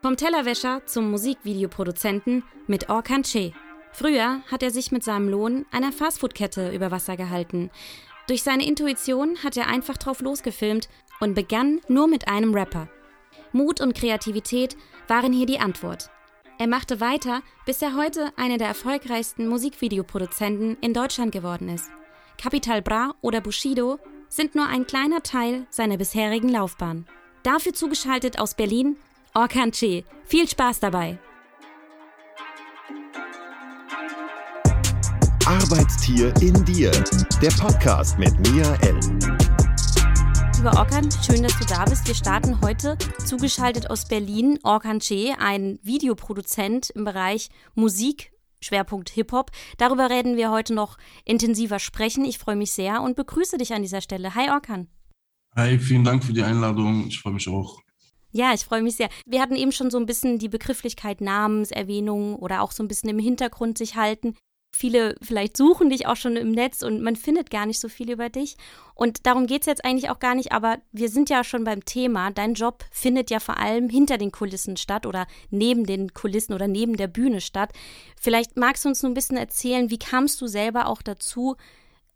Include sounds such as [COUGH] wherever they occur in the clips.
Vom Tellerwäscher zum Musikvideoproduzenten mit Orkan Che. Früher hat er sich mit seinem Lohn einer Fastfood-Kette über Wasser gehalten. Durch seine Intuition hat er einfach drauf losgefilmt und begann nur mit einem Rapper. Mut und Kreativität waren hier die Antwort. Er machte weiter, bis er heute einer der erfolgreichsten Musikvideoproduzenten in Deutschland geworden ist. Capital Bra oder Bushido sind nur ein kleiner Teil seiner bisherigen Laufbahn. Dafür zugeschaltet aus Berlin Orkan Che. Viel Spaß dabei! Arbeitstier in dir. Der Podcast mit Mia L. Lieber Orkan, schön, dass du da bist. Wir starten heute zugeschaltet aus Berlin Orkan Che, ein Videoproduzent im Bereich Musik, Schwerpunkt Hip-Hop. Darüber werden wir heute noch intensiver sprechen. Ich freue mich sehr und begrüße dich an dieser Stelle. Hi Orkan. Hi, vielen Dank für die Einladung. Ich freue mich auch. Ja, ich freue mich sehr. Wir hatten eben schon so ein bisschen die Begrifflichkeit Namenserwähnung oder auch so ein bisschen im Hintergrund sich halten. Viele vielleicht suchen dich auch schon im Netz und man findet gar nicht so viel über dich. Und darum geht es jetzt eigentlich auch gar nicht, aber wir sind ja schon beim Thema. Dein Job findet ja vor allem hinter den Kulissen statt oder neben den Kulissen oder neben der Bühne statt. Vielleicht magst du uns nur ein bisschen erzählen, wie kamst du selber auch dazu,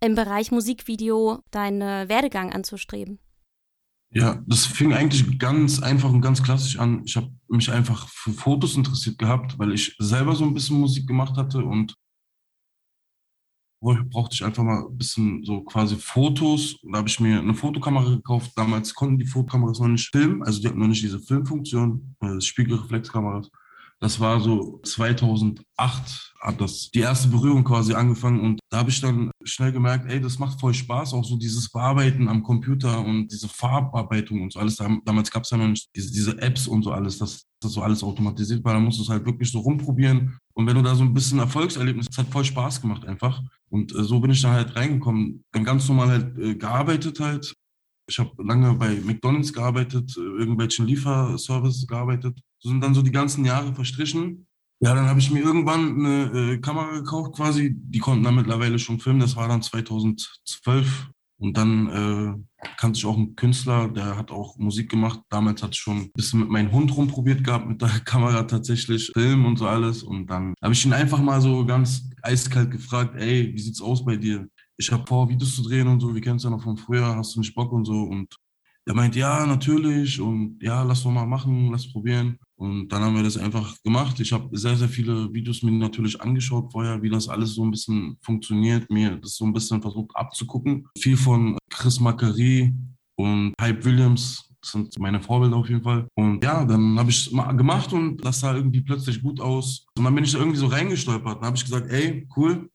im Bereich Musikvideo deinen Werdegang anzustreben? Ja, das fing eigentlich ganz einfach und ganz klassisch an. Ich habe mich einfach für Fotos interessiert gehabt, weil ich selber so ein bisschen Musik gemacht hatte und brauchte ich einfach mal ein bisschen so quasi Fotos. Da habe ich mir eine Fotokamera gekauft. Damals konnten die Fotokameras noch nicht filmen, also die hatten noch nicht diese Filmfunktion, äh, Spiegelreflexkameras. Das war so 2008 hat das die erste Berührung quasi angefangen und da habe ich dann schnell gemerkt, ey, das macht voll Spaß, auch so dieses Bearbeiten am Computer und diese Farbarbeitung und so alles. Damals gab es ja noch nicht diese, diese Apps und so alles, dass das so alles automatisiert war. Da musst du es halt wirklich so rumprobieren und wenn du da so ein bisschen Erfolgserlebnis, das hat voll Spaß gemacht einfach und äh, so bin ich da halt reingekommen, dann ganz normal halt äh, gearbeitet halt. Ich habe lange bei McDonald's gearbeitet, äh, irgendwelchen Lieferservices gearbeitet so sind dann so die ganzen Jahre verstrichen. Ja, dann habe ich mir irgendwann eine äh, Kamera gekauft quasi. Die konnten dann mittlerweile schon filmen. Das war dann 2012. Und dann äh, kannte ich auch einen Künstler, der hat auch Musik gemacht. Damals hatte ich schon ein bisschen mit meinem Hund rumprobiert gehabt, mit der [LAUGHS] Kamera tatsächlich, Film und so alles. Und dann habe ich ihn einfach mal so ganz eiskalt gefragt, ey, wie sieht's aus bei dir? Ich habe vor, Videos zu drehen und so, wir kennen es ja noch von früher, hast du nicht Bock und so? Und er meint, ja, natürlich und ja, lass doch mal machen, lass probieren. Und dann haben wir das einfach gemacht. Ich habe sehr, sehr viele Videos mir natürlich angeschaut vorher, wie das alles so ein bisschen funktioniert, mir das so ein bisschen versucht abzugucken. Viel von Chris Macari und Hype Williams, sind meine Vorbilder auf jeden Fall. Und ja, dann habe ich es mal gemacht und das sah irgendwie plötzlich gut aus. Und dann bin ich da irgendwie so reingestolpert. Dann habe ich gesagt, ey, cool,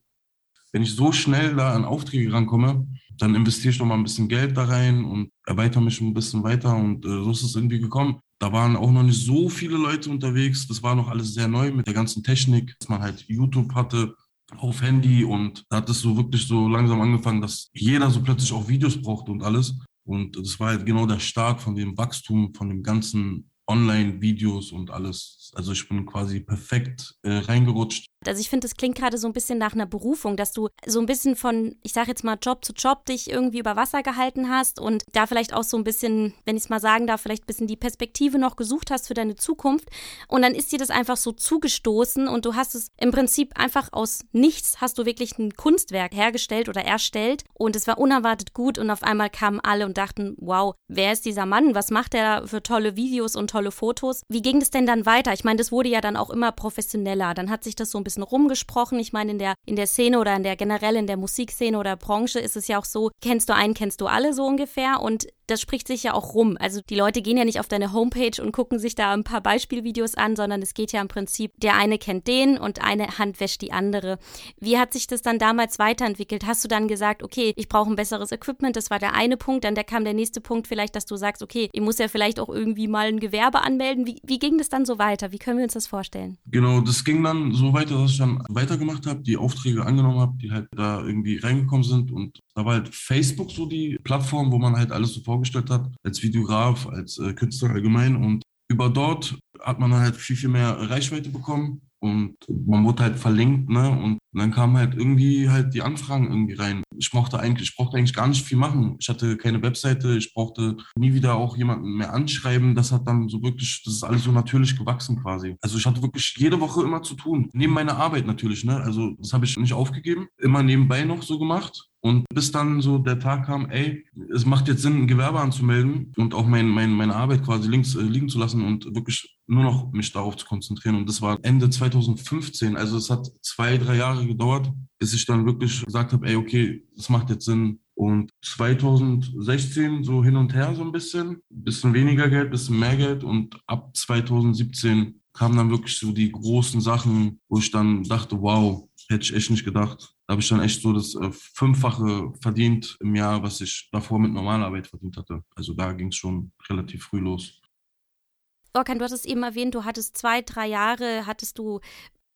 wenn ich so schnell da an Aufträge rankomme, dann investiere ich noch mal ein bisschen Geld da rein und erweitere mich ein bisschen weiter. Und äh, so ist es irgendwie gekommen. Da waren auch noch nicht so viele Leute unterwegs. Das war noch alles sehr neu mit der ganzen Technik, dass man halt YouTube hatte auf Handy und da hat es so wirklich so langsam angefangen, dass jeder so plötzlich auch Videos brauchte und alles. Und das war halt genau der Start von dem Wachstum, von dem ganzen Online-Videos und alles. Also ich bin quasi perfekt äh, reingerutscht also ich finde, das klingt gerade so ein bisschen nach einer Berufung, dass du so ein bisschen von, ich sage jetzt mal, Job zu Job dich irgendwie über Wasser gehalten hast und da vielleicht auch so ein bisschen, wenn ich es mal sagen darf, vielleicht ein bisschen die Perspektive noch gesucht hast für deine Zukunft. Und dann ist dir das einfach so zugestoßen und du hast es im Prinzip einfach aus nichts, hast du wirklich ein Kunstwerk hergestellt oder erstellt und es war unerwartet gut und auf einmal kamen alle und dachten, wow, wer ist dieser Mann? Was macht er für tolle Videos und tolle Fotos? Wie ging das denn dann weiter? Ich meine, das wurde ja dann auch immer professioneller. Dann hat sich das so ein bisschen rumgesprochen. Ich meine, in der, in der Szene oder in der generell in der Musikszene oder Branche ist es ja auch so, kennst du einen, kennst du alle so ungefähr. Und das spricht sich ja auch rum. Also die Leute gehen ja nicht auf deine Homepage und gucken sich da ein paar Beispielvideos an, sondern es geht ja im Prinzip, der eine kennt den und eine Hand wäscht die andere. Wie hat sich das dann damals weiterentwickelt? Hast du dann gesagt, okay, ich brauche ein besseres Equipment, das war der eine Punkt, dann kam der nächste Punkt vielleicht, dass du sagst, okay, ich muss ja vielleicht auch irgendwie mal ein Gewerbe anmelden. Wie, wie ging das dann so weiter? Wie können wir uns das vorstellen? Genau, das ging dann so weiter, dass ich dann weitergemacht habe, die Aufträge angenommen habe, die halt da irgendwie reingekommen sind und da war halt Facebook so die Plattform, wo man halt alles so vorgestellt hat, als Videograf, als äh, Künstler allgemein. Und über dort hat man halt viel, viel mehr Reichweite bekommen und man wurde halt verlinkt, ne? Und dann kamen halt irgendwie halt die Anfragen irgendwie rein. Ich brauchte eigentlich, ich brauchte eigentlich gar nicht viel machen. Ich hatte keine Webseite, ich brauchte nie wieder auch jemanden mehr anschreiben. Das hat dann so wirklich, das ist alles so natürlich gewachsen quasi. Also ich hatte wirklich jede Woche immer zu tun. Neben meiner Arbeit natürlich, ne? Also das habe ich nicht aufgegeben. Immer nebenbei noch so gemacht. Und bis dann so der Tag kam, ey, es macht jetzt Sinn, ein Gewerbe anzumelden und auch mein, mein, meine Arbeit quasi links äh, liegen zu lassen und wirklich nur noch mich darauf zu konzentrieren. Und das war Ende 2015. Also es hat zwei, drei Jahre gedauert, bis ich dann wirklich gesagt habe, ey, okay, das macht jetzt Sinn. Und 2016 so hin und her so ein bisschen, bisschen weniger Geld, bisschen mehr Geld. Und ab 2017 kamen dann wirklich so die großen Sachen, wo ich dann dachte, wow, hätte ich echt nicht gedacht. Da habe ich dann echt so das äh, Fünffache verdient im Jahr, was ich davor mit normaler Arbeit verdient hatte. Also da ging es schon relativ früh los. Orkan, du hattest eben erwähnt, du hattest zwei, drei Jahre, hattest du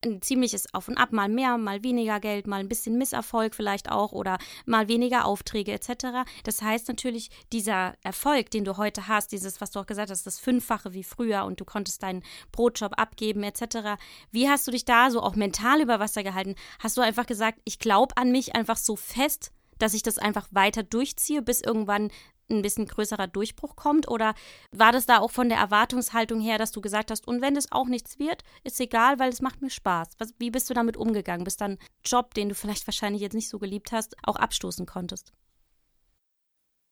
ein ziemliches Auf und Ab, mal mehr, mal weniger Geld, mal ein bisschen Misserfolg vielleicht auch oder mal weniger Aufträge etc. Das heißt natürlich, dieser Erfolg, den du heute hast, dieses, was du auch gesagt hast, das Fünffache wie früher und du konntest deinen Brotjob abgeben etc. Wie hast du dich da so auch mental über Wasser gehalten? Hast du einfach gesagt, ich glaube an mich einfach so fest, dass ich das einfach weiter durchziehe, bis irgendwann ein bisschen größerer Durchbruch kommt? Oder war das da auch von der Erwartungshaltung her, dass du gesagt hast, und wenn es auch nichts wird, ist egal, weil es macht mir Spaß? Was, wie bist du damit umgegangen, bis dann Job, den du vielleicht wahrscheinlich jetzt nicht so geliebt hast, auch abstoßen konntest?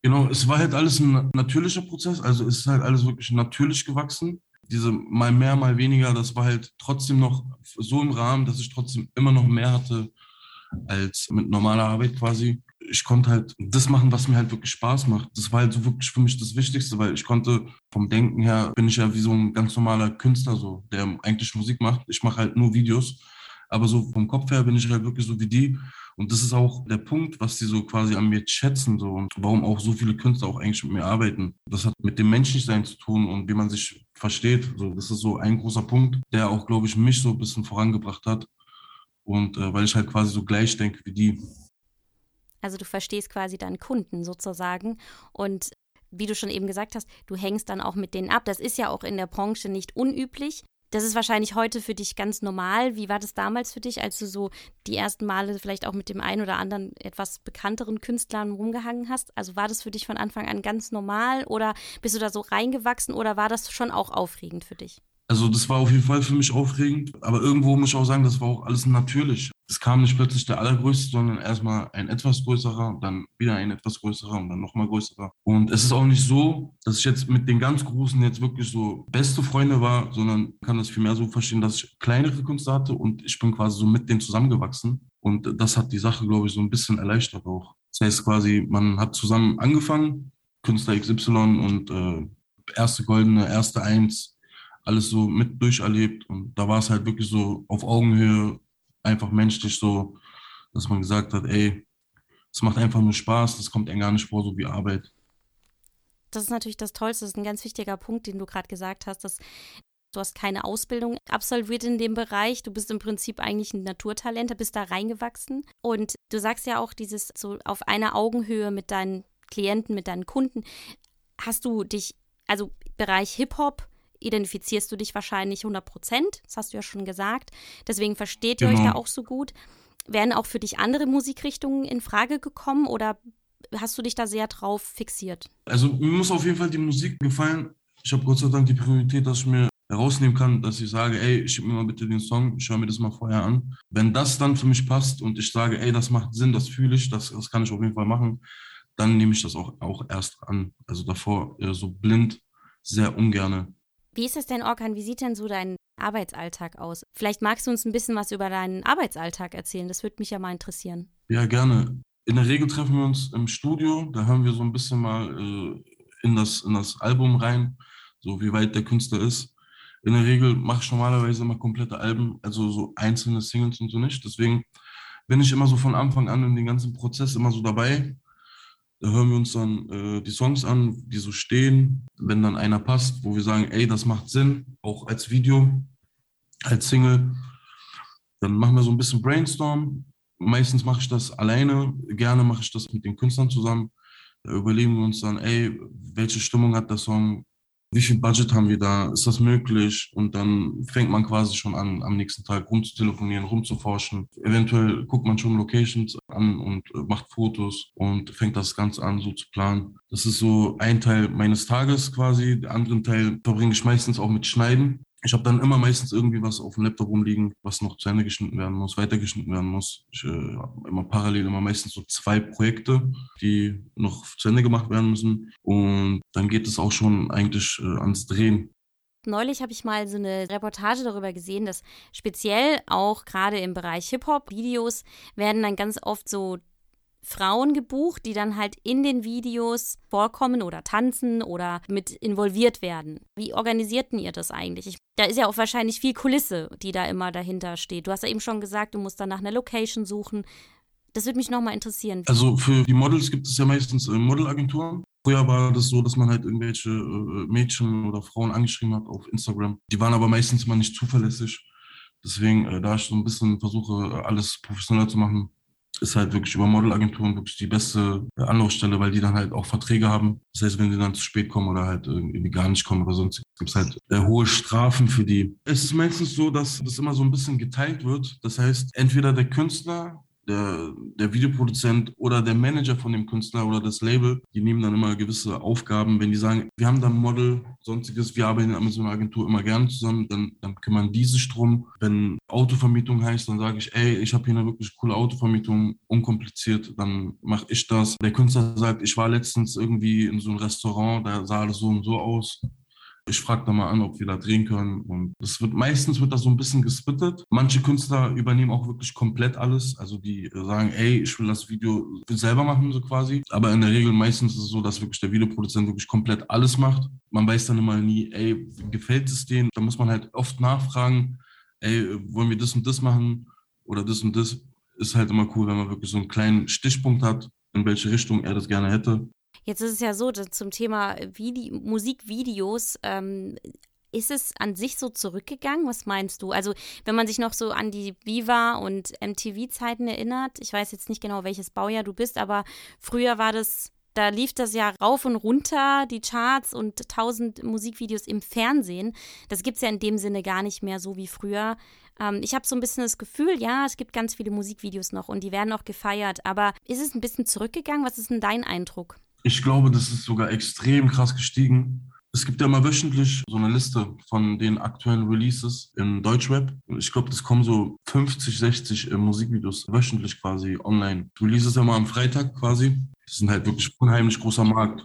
Genau, es war halt alles ein natürlicher Prozess, also es ist halt alles wirklich natürlich gewachsen. Diese mal mehr, mal weniger, das war halt trotzdem noch so im Rahmen, dass ich trotzdem immer noch mehr hatte als mit normaler Arbeit quasi ich konnte halt das machen, was mir halt wirklich Spaß macht. Das war halt so wirklich für mich das Wichtigste, weil ich konnte vom Denken her, bin ich ja wie so ein ganz normaler Künstler so, der eigentlich Musik macht. Ich mache halt nur Videos, aber so vom Kopf her bin ich halt wirklich so wie die. Und das ist auch der Punkt, was die so quasi an mir schätzen so und warum auch so viele Künstler auch eigentlich mit mir arbeiten. Das hat mit dem Menschlichsein zu tun und wie man sich versteht. So, das ist so ein großer Punkt, der auch, glaube ich, mich so ein bisschen vorangebracht hat. Und äh, weil ich halt quasi so gleich denke wie die. Also du verstehst quasi deinen Kunden sozusagen und wie du schon eben gesagt hast, du hängst dann auch mit denen ab. Das ist ja auch in der Branche nicht unüblich. Das ist wahrscheinlich heute für dich ganz normal. Wie war das damals für dich, als du so die ersten Male vielleicht auch mit dem einen oder anderen etwas bekannteren Künstlern rumgehangen hast? Also war das für dich von Anfang an ganz normal oder bist du da so reingewachsen oder war das schon auch aufregend für dich? Also das war auf jeden Fall für mich aufregend, aber irgendwo muss ich auch sagen, das war auch alles natürlich. Es kam nicht plötzlich der allergrößte, sondern erstmal ein etwas größerer, dann wieder ein etwas größerer und dann nochmal größerer. Und es ist auch nicht so, dass ich jetzt mit den ganz Großen jetzt wirklich so beste Freunde war, sondern kann das vielmehr so verstehen, dass ich kleinere Künstler hatte und ich bin quasi so mit denen zusammengewachsen. Und das hat die Sache, glaube ich, so ein bisschen erleichtert auch. Das heißt quasi, man hat zusammen angefangen, Künstler XY und äh, erste Goldene, erste Eins, alles so mit durcherlebt. Und da war es halt wirklich so auf Augenhöhe, einfach menschlich so, dass man gesagt hat, ey, es macht einfach nur Spaß, das kommt einem gar nicht vor, so wie Arbeit. Das ist natürlich das Tollste, das ist ein ganz wichtiger Punkt, den du gerade gesagt hast, dass du hast keine Ausbildung absolviert in dem Bereich, du bist im Prinzip eigentlich ein Naturtalent, bist da reingewachsen und du sagst ja auch dieses so auf einer Augenhöhe mit deinen Klienten, mit deinen Kunden. Hast du dich, also Bereich Hip-Hop, identifizierst du dich wahrscheinlich 100 Prozent. Das hast du ja schon gesagt. Deswegen versteht ihr genau. euch da auch so gut. Wären auch für dich andere Musikrichtungen in Frage gekommen oder hast du dich da sehr drauf fixiert? Also mir muss auf jeden Fall die Musik gefallen. Ich habe Gott sei Dank die Priorität, dass ich mir herausnehmen kann, dass ich sage, ey, schick mir mal bitte den Song, ich höre mir das mal vorher an. Wenn das dann für mich passt und ich sage, ey, das macht Sinn, das fühle ich, das, das kann ich auf jeden Fall machen, dann nehme ich das auch, auch erst an. Also davor so blind sehr ungerne. Wie ist es denn, Orkan? Wie sieht denn so dein Arbeitsalltag aus? Vielleicht magst du uns ein bisschen was über deinen Arbeitsalltag erzählen. Das würde mich ja mal interessieren. Ja, gerne. In der Regel treffen wir uns im Studio. Da hören wir so ein bisschen mal äh, in, das, in das Album rein, so wie weit der Künstler ist. In der Regel mache ich normalerweise immer komplette Alben, also so einzelne Singles und so nicht. Deswegen bin ich immer so von Anfang an in den ganzen Prozess immer so dabei da hören wir uns dann äh, die Songs an, die so stehen. Wenn dann einer passt, wo wir sagen, ey, das macht Sinn, auch als Video, als Single, dann machen wir so ein bisschen Brainstorm. Meistens mache ich das alleine, gerne mache ich das mit den Künstlern zusammen. Da überlegen wir uns dann, ey, welche Stimmung hat der Song, wie viel Budget haben wir da, ist das möglich? Und dann fängt man quasi schon an, am nächsten Tag rumzutelefonieren, rumzuforschen. Eventuell guckt man schon Locations an und äh, macht Fotos und fängt das Ganze an, so zu planen. Das ist so ein Teil meines Tages quasi. Den anderen Teil verbringe ich meistens auch mit Schneiden ich habe dann immer meistens irgendwie was auf dem Laptop rumliegen, was noch zu Ende geschnitten werden muss, weitergeschnitten werden muss. Ich äh, habe immer parallel immer meistens so zwei Projekte, die noch zu Ende gemacht werden müssen. Und dann geht es auch schon eigentlich äh, ans Drehen. Neulich habe ich mal so eine Reportage darüber gesehen, dass speziell auch gerade im Bereich Hip-Hop-Videos werden dann ganz oft so Frauen gebucht, die dann halt in den Videos vorkommen oder tanzen oder mit involviert werden. Wie organisierten ihr das eigentlich? Ich, da ist ja auch wahrscheinlich viel Kulisse, die da immer dahinter steht. Du hast ja eben schon gesagt, du musst dann nach einer Location suchen. Das würde mich nochmal interessieren. Also für die Models gibt es ja meistens äh, Modelagenturen. Früher war das so, dass man halt irgendwelche äh, Mädchen oder Frauen angeschrieben hat auf Instagram. Die waren aber meistens mal nicht zuverlässig. Deswegen, äh, da ich so ein bisschen versuche, alles professioneller zu machen, ist halt wirklich über Modelagenturen wirklich die beste Anlaufstelle, weil die dann halt auch Verträge haben. Das heißt, wenn die dann zu spät kommen oder halt irgendwie gar nicht kommen oder sonst, gibt es halt äh, hohe Strafen für die. Es ist meistens so, dass das immer so ein bisschen geteilt wird. Das heißt, entweder der Künstler der, der Videoproduzent oder der Manager von dem Künstler oder das Label, die nehmen dann immer gewisse Aufgaben. Wenn die sagen, wir haben da ein Model, sonstiges, wir arbeiten mit so einer Agentur immer gerne zusammen, dann, dann kümmern die sich drum. Wenn Autovermietung heißt, dann sage ich, ey, ich habe hier eine wirklich coole Autovermietung, unkompliziert, dann mache ich das. Der Künstler sagt, ich war letztens irgendwie in so einem Restaurant, da sah alles so und so aus ich frage da mal an, ob wir da drehen können. Und es wird meistens wird das so ein bisschen gesplittet. Manche Künstler übernehmen auch wirklich komplett alles. Also die sagen, ey, ich will das Video selber machen, so quasi. Aber in der Regel meistens ist es so, dass wirklich der Videoproduzent wirklich komplett alles macht. Man weiß dann immer nie, ey, gefällt es denen? Da muss man halt oft nachfragen, ey, wollen wir das und das machen oder das und das. Ist halt immer cool, wenn man wirklich so einen kleinen Stichpunkt hat, in welche Richtung er das gerne hätte. Jetzt ist es ja so, zum Thema Vide Musikvideos, ähm, ist es an sich so zurückgegangen? Was meinst du? Also, wenn man sich noch so an die Viva und MTV-Zeiten erinnert, ich weiß jetzt nicht genau, welches Baujahr du bist, aber früher war das, da lief das ja rauf und runter, die Charts und tausend Musikvideos im Fernsehen. Das gibt es ja in dem Sinne gar nicht mehr so wie früher. Ähm, ich habe so ein bisschen das Gefühl, ja, es gibt ganz viele Musikvideos noch und die werden auch gefeiert, aber ist es ein bisschen zurückgegangen? Was ist denn dein Eindruck? Ich glaube, das ist sogar extrem krass gestiegen. Es gibt ja mal wöchentlich so eine Liste von den aktuellen Releases in Deutschrap. Ich glaube, das kommen so 50, 60 äh, Musikvideos wöchentlich quasi online. Releases ja mal am Freitag quasi. Das sind halt wirklich unheimlich großer Markt.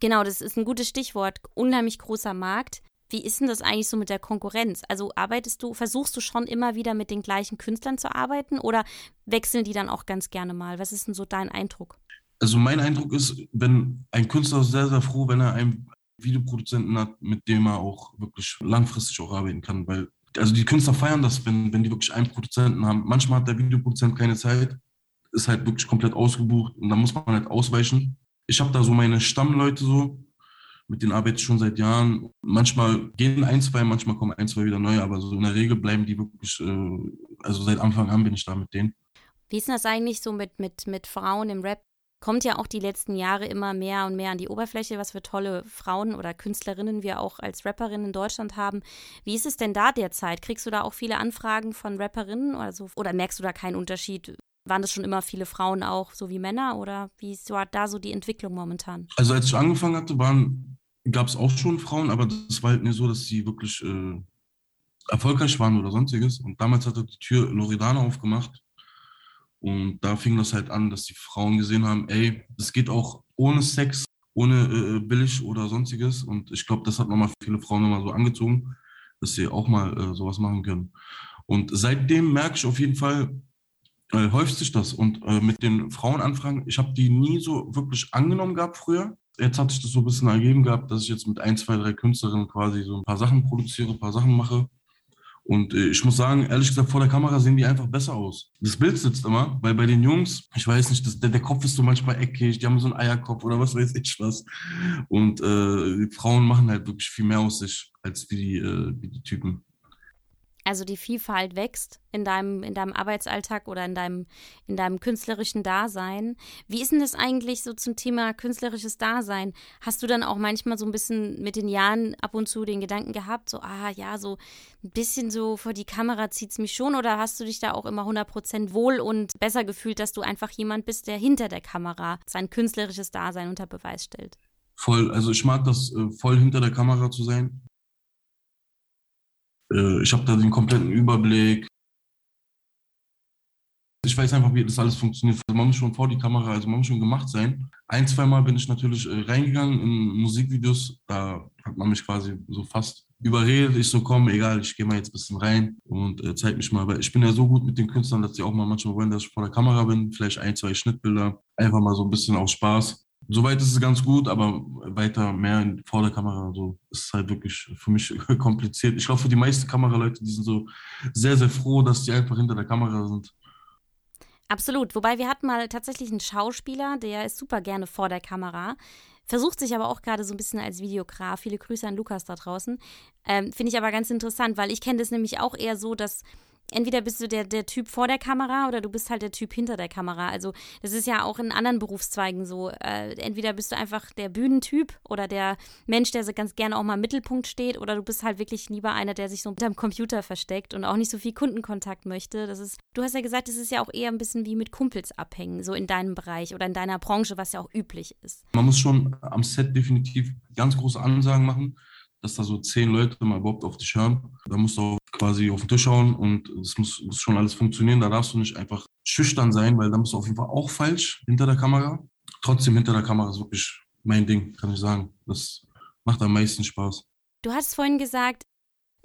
Genau, das ist ein gutes Stichwort. Unheimlich großer Markt. Wie ist denn das eigentlich so mit der Konkurrenz? Also arbeitest du, versuchst du schon immer wieder mit den gleichen Künstlern zu arbeiten oder wechseln die dann auch ganz gerne mal? Was ist denn so dein Eindruck? Also mein Eindruck ist, wenn ein Künstler ist sehr, sehr froh, wenn er einen Videoproduzenten hat, mit dem er auch wirklich langfristig auch arbeiten kann, weil also die Künstler feiern das, wenn, wenn die wirklich einen Produzenten haben. Manchmal hat der Videoproduzent keine Zeit, ist halt wirklich komplett ausgebucht und da muss man halt ausweichen. Ich habe da so meine Stammleute so, mit denen arbeite ich schon seit Jahren. Manchmal gehen ein, zwei, manchmal kommen ein, zwei wieder neue, aber so in der Regel bleiben die wirklich, äh, also seit Anfang an bin ich da mit denen. Wie ist das eigentlich so mit, mit, mit Frauen im Rap? Kommt ja auch die letzten Jahre immer mehr und mehr an die Oberfläche, was für tolle Frauen oder Künstlerinnen wir auch als Rapperinnen in Deutschland haben. Wie ist es denn da derzeit? Kriegst du da auch viele Anfragen von Rapperinnen oder so? Oder merkst du da keinen Unterschied? Waren das schon immer viele Frauen auch, so wie Männer? Oder wie ist da so die Entwicklung momentan? Also als ich angefangen hatte, gab es auch schon Frauen, aber das war halt nicht so, dass sie wirklich äh, erfolgreich waren oder sonstiges. Und damals hat die Tür Loredana aufgemacht und da fing das halt an, dass die Frauen gesehen haben, ey, es geht auch ohne Sex, ohne äh, billig oder sonstiges. Und ich glaube, das hat nochmal viele Frauen nochmal so angezogen, dass sie auch mal äh, sowas machen können. Und seitdem merke ich auf jeden Fall, äh, häuft sich das. Und äh, mit den Frauenanfragen, ich habe die nie so wirklich angenommen gehabt früher. Jetzt hat sich das so ein bisschen ergeben gehabt, dass ich jetzt mit ein, zwei, drei Künstlerinnen quasi so ein paar Sachen produziere, ein paar Sachen mache. Und äh, ich muss sagen, ehrlich gesagt, vor der Kamera sehen die einfach besser aus. Das Bild sitzt immer, weil bei den Jungs, ich weiß nicht, das, der, der Kopf ist so manchmal eckig, die haben so einen Eierkopf oder was weiß ich was. Und äh, die Frauen machen halt wirklich viel mehr aus sich als wie die, äh, wie die Typen. Also die Vielfalt wächst in deinem, in deinem Arbeitsalltag oder in deinem, in deinem künstlerischen Dasein. Wie ist denn das eigentlich so zum Thema künstlerisches Dasein? Hast du dann auch manchmal so ein bisschen mit den Jahren ab und zu den Gedanken gehabt, so, ah ja, so ein bisschen so vor die Kamera zieht es mich schon oder hast du dich da auch immer 100% wohl und besser gefühlt, dass du einfach jemand bist, der hinter der Kamera sein künstlerisches Dasein unter Beweis stellt? Voll, also ich mag das, äh, voll hinter der Kamera zu sein. Äh, ich habe da den kompletten Überblick. Ich weiß einfach, wie das alles funktioniert. Also man muss schon vor die Kamera, also man muss schon gemacht sein. Ein, zwei Mal bin ich natürlich äh, reingegangen in Musikvideos. Da hat man mich quasi so fast überredet. Ich so, komm, egal, ich gehe mal jetzt ein bisschen rein und äh, zeig mich mal. Weil ich bin ja so gut mit den Künstlern, dass die auch mal manchmal wollen, dass ich vor der Kamera bin. Vielleicht ein, zwei Schnittbilder. Einfach mal so ein bisschen aus Spaß. Soweit ist es ganz gut, aber weiter mehr vor der Kamera so ist halt wirklich für mich [LAUGHS] kompliziert. Ich glaube, für die meisten Kameraleute, die sind so sehr, sehr froh, dass die einfach hinter der Kamera sind. Absolut. Wobei wir hatten mal tatsächlich einen Schauspieler, der ist super gerne vor der Kamera, versucht sich aber auch gerade so ein bisschen als Videograf. Viele Grüße an Lukas da draußen. Ähm, Finde ich aber ganz interessant, weil ich kenne das nämlich auch eher so, dass entweder bist du der, der Typ vor der Kamera oder du bist halt der Typ hinter der Kamera. Also das ist ja auch in anderen Berufszweigen so. Äh, entweder bist du einfach der Bühnentyp oder der Mensch, der so ganz gerne auch mal im Mittelpunkt steht oder du bist halt wirklich lieber einer, der sich so hinterm Computer versteckt und auch nicht so viel Kundenkontakt möchte. Das ist, du hast ja gesagt, das ist ja auch eher ein bisschen wie mit Kumpels abhängen, so in deinem Bereich oder in deiner Branche, was ja auch üblich ist. Man muss schon am Set definitiv ganz große Ansagen machen dass da so zehn Leute mal überhaupt auf dich hören. Da musst du auch quasi auf den Tisch schauen und es muss, muss schon alles funktionieren. Da darfst du nicht einfach schüchtern sein, weil da bist du auf jeden Fall auch falsch hinter der Kamera. Trotzdem hinter der Kamera ist wirklich mein Ding, kann ich sagen. Das macht am meisten Spaß. Du hast vorhin gesagt,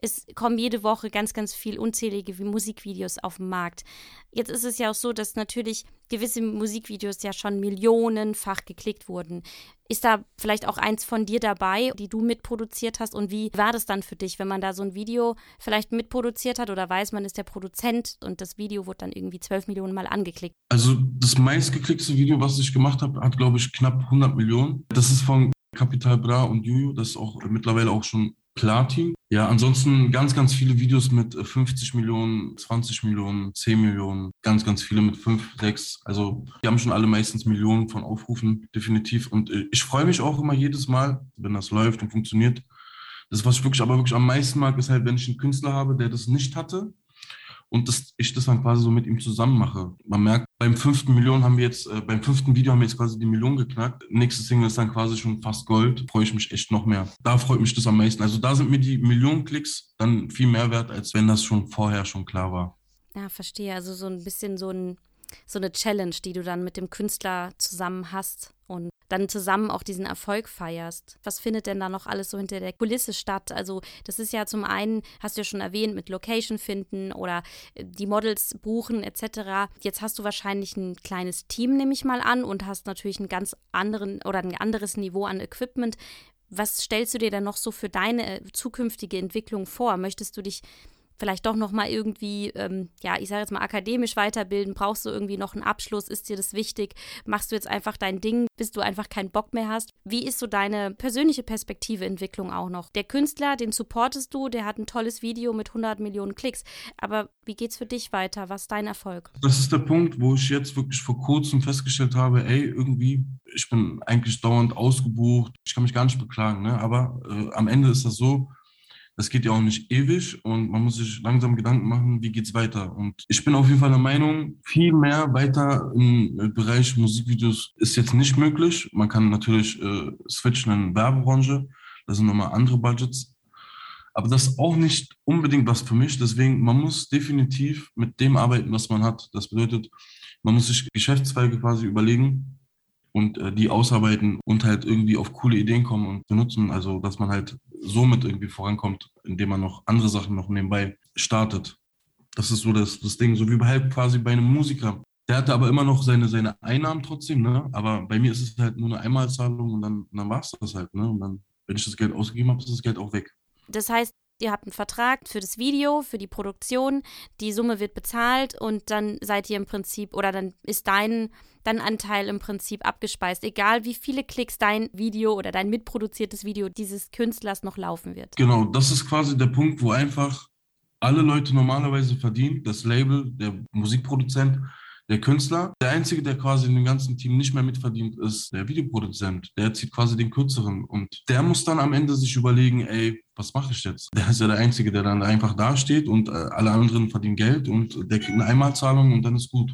es kommen jede Woche ganz, ganz viel unzählige Musikvideos auf den Markt. Jetzt ist es ja auch so, dass natürlich gewisse Musikvideos ja schon millionenfach geklickt wurden. Ist da vielleicht auch eins von dir dabei, die du mitproduziert hast? Und wie war das dann für dich, wenn man da so ein Video vielleicht mitproduziert hat oder weiß, man ist der Produzent und das Video wurde dann irgendwie zwölf Millionen Mal angeklickt? Also das meistgeklickte Video, was ich gemacht habe, hat glaube ich knapp 100 Millionen. Das ist von Capital Bra und Juju, das ist auch mittlerweile auch schon Platin. Ja, ansonsten ganz, ganz viele Videos mit 50 äh, Millionen, 20 Millionen, 10 Millionen, ganz, ganz viele mit 5, 6. Also die haben schon alle meistens Millionen von Aufrufen, definitiv. Und äh, ich freue mich auch immer jedes Mal, wenn das läuft und funktioniert. Das, was ich wirklich aber wirklich am meisten mag, ist halt, wenn ich einen Künstler habe, der das nicht hatte und das, ich das dann quasi so mit ihm zusammen mache. Man merkt, beim fünften Million haben wir jetzt, äh, beim fünften Video haben wir jetzt quasi die Million geknackt. Nächstes Single ist dann quasi schon fast Gold. Freue ich mich echt noch mehr. Da freut mich das am meisten. Also da sind mir die Millionen Klicks dann viel mehr wert, als wenn das schon vorher schon klar war. Ja, verstehe. Also so ein bisschen so ein so eine Challenge, die du dann mit dem Künstler zusammen hast und dann zusammen auch diesen Erfolg feierst. Was findet denn da noch alles so hinter der Kulisse statt? Also das ist ja zum einen, hast du ja schon erwähnt, mit Location finden oder äh, die Models buchen etc. Jetzt hast du wahrscheinlich ein kleines Team, nehme ich mal an, und hast natürlich einen ganz anderen oder ein anderes Niveau an Equipment. Was stellst du dir denn noch so für deine äh, zukünftige Entwicklung vor? Möchtest du dich vielleicht doch noch mal irgendwie, ähm, ja, ich sage jetzt mal akademisch weiterbilden? Brauchst du irgendwie noch einen Abschluss? Ist dir das wichtig? Machst du jetzt einfach dein Ding, bis du einfach keinen Bock mehr hast? Wie ist so deine persönliche Perspektive, Entwicklung auch noch? Der Künstler, den supportest du, der hat ein tolles Video mit 100 Millionen Klicks. Aber wie geht's für dich weiter? Was ist dein Erfolg? Das ist der Punkt, wo ich jetzt wirklich vor kurzem festgestellt habe, ey, irgendwie, ich bin eigentlich dauernd ausgebucht. Ich kann mich gar nicht beklagen, ne? aber äh, am Ende ist das so, das geht ja auch nicht ewig und man muss sich langsam Gedanken machen, wie geht's weiter. Und ich bin auf jeden Fall der Meinung, viel mehr weiter im Bereich Musikvideos ist jetzt nicht möglich. Man kann natürlich äh, switchen in Werbebranche, das sind nochmal andere Budgets. Aber das ist auch nicht unbedingt was für mich. Deswegen, man muss definitiv mit dem arbeiten, was man hat. Das bedeutet, man muss sich Geschäftszweige quasi überlegen, und äh, die ausarbeiten und halt irgendwie auf coole Ideen kommen und benutzen. Also, dass man halt somit irgendwie vorankommt, indem man noch andere Sachen noch nebenbei startet. Das ist so das, das Ding, so wie halt quasi bei einem Musiker. Der hatte aber immer noch seine, seine Einnahmen trotzdem, ne? Aber bei mir ist es halt nur eine Einmalzahlung und dann, dann war es das halt, ne? Und dann, wenn ich das Geld ausgegeben habe, ist das Geld auch weg. Das heißt, ihr habt einen Vertrag für das Video, für die Produktion, die Summe wird bezahlt und dann seid ihr im Prinzip oder dann ist dein, dein Anteil im Prinzip abgespeist, egal wie viele Klicks dein Video oder dein mitproduziertes Video dieses Künstlers noch laufen wird. Genau, das ist quasi der Punkt, wo einfach alle Leute normalerweise verdienen, das Label, der Musikproduzent, der Künstler. Der Einzige, der quasi in dem ganzen Team nicht mehr mitverdient, ist der Videoproduzent. Der zieht quasi den Kürzeren. Und der muss dann am Ende sich überlegen, ey, was mache ich jetzt? Der ist ja der Einzige, der dann einfach dasteht und äh, alle anderen verdienen Geld und der kriegt eine Einmalzahlung und dann ist gut.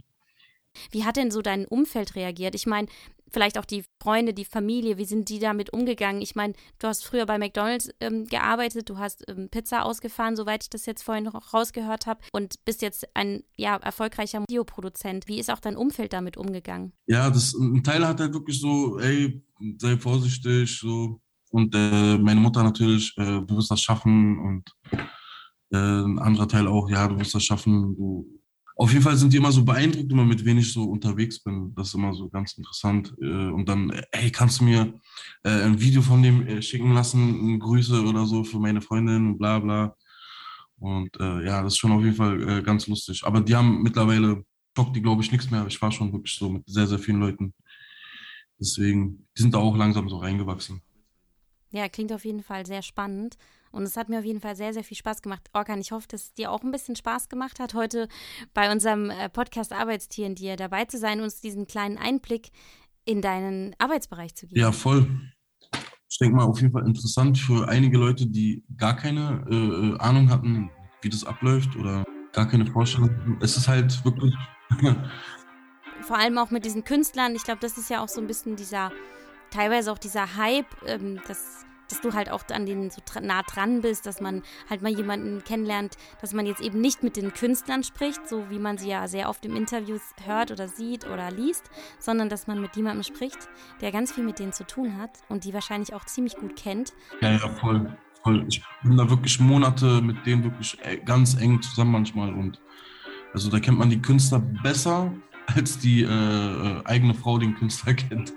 Wie hat denn so dein Umfeld reagiert? Ich meine, vielleicht auch die Freunde, die Familie, wie sind die damit umgegangen? Ich meine, du hast früher bei McDonald's ähm, gearbeitet, du hast ähm, Pizza ausgefahren, soweit ich das jetzt vorhin noch rausgehört habe, und bist jetzt ein ja, erfolgreicher Videoproduzent. Wie ist auch dein Umfeld damit umgegangen? Ja, das, ein Teil hat halt wirklich so, ey, sei vorsichtig, so. Und äh, meine Mutter natürlich, äh, du wirst das schaffen und äh, ein anderer Teil auch, ja, du wirst das schaffen, du auf jeden Fall sind die immer so beeindruckt, immer mit wen ich so unterwegs bin. Das ist immer so ganz interessant. Äh, und dann, hey, kannst du mir äh, ein Video von dem äh, schicken lassen, Grüße oder so für meine Freundin und bla bla. Und ja, das ist schon auf jeden Fall ganz lustig. Aber die haben mittlerweile, schockt die glaube ich nichts mehr. Ich war schon wirklich so mit sehr, sehr vielen Leuten. Deswegen, die sind da auch langsam so reingewachsen. Ja, klingt auf jeden Fall sehr spannend. Und es hat mir auf jeden Fall sehr, sehr viel Spaß gemacht. Orkan, ich hoffe, dass es dir auch ein bisschen Spaß gemacht hat, heute bei unserem äh, Podcast Arbeitstieren dir dabei zu sein und uns diesen kleinen Einblick in deinen Arbeitsbereich zu geben. Ja, voll. Ich denke mal, auf jeden Fall interessant für einige Leute, die gar keine äh, äh Ahnung hatten, wie das abläuft oder gar keine Vorstellung. Es ist halt wirklich. [LAUGHS] Vor allem auch mit diesen Künstlern. Ich glaube, das ist ja auch so ein bisschen dieser, teilweise auch dieser Hype, ähm, das dass du halt auch an denen so nah dran bist, dass man halt mal jemanden kennenlernt, dass man jetzt eben nicht mit den Künstlern spricht, so wie man sie ja sehr oft im Interviews hört oder sieht oder liest, sondern dass man mit jemandem spricht, der ganz viel mit denen zu tun hat und die wahrscheinlich auch ziemlich gut kennt. Ja, ja, voll. voll. Ich bin da wirklich Monate mit denen wirklich äh, ganz eng zusammen manchmal und also da kennt man die Künstler besser, als die äh, äh eigene Frau den Künstler [LAUGHS] kennt.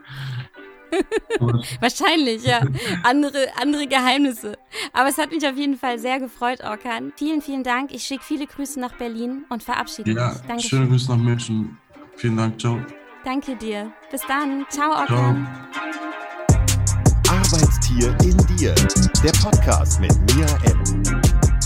Wahrscheinlich, ja. Andere, andere Geheimnisse. Aber es hat mich auf jeden Fall sehr gefreut, Orkan. Vielen, vielen Dank. Ich schicke viele Grüße nach Berlin und verabschiede ja, mich. Danke. Schöne Grüße nach München. Vielen Dank. Ciao. Danke dir. Bis dann. Ciao, Orkan. Ciao. Arbeitstier in dir. Der Podcast mit Mia M.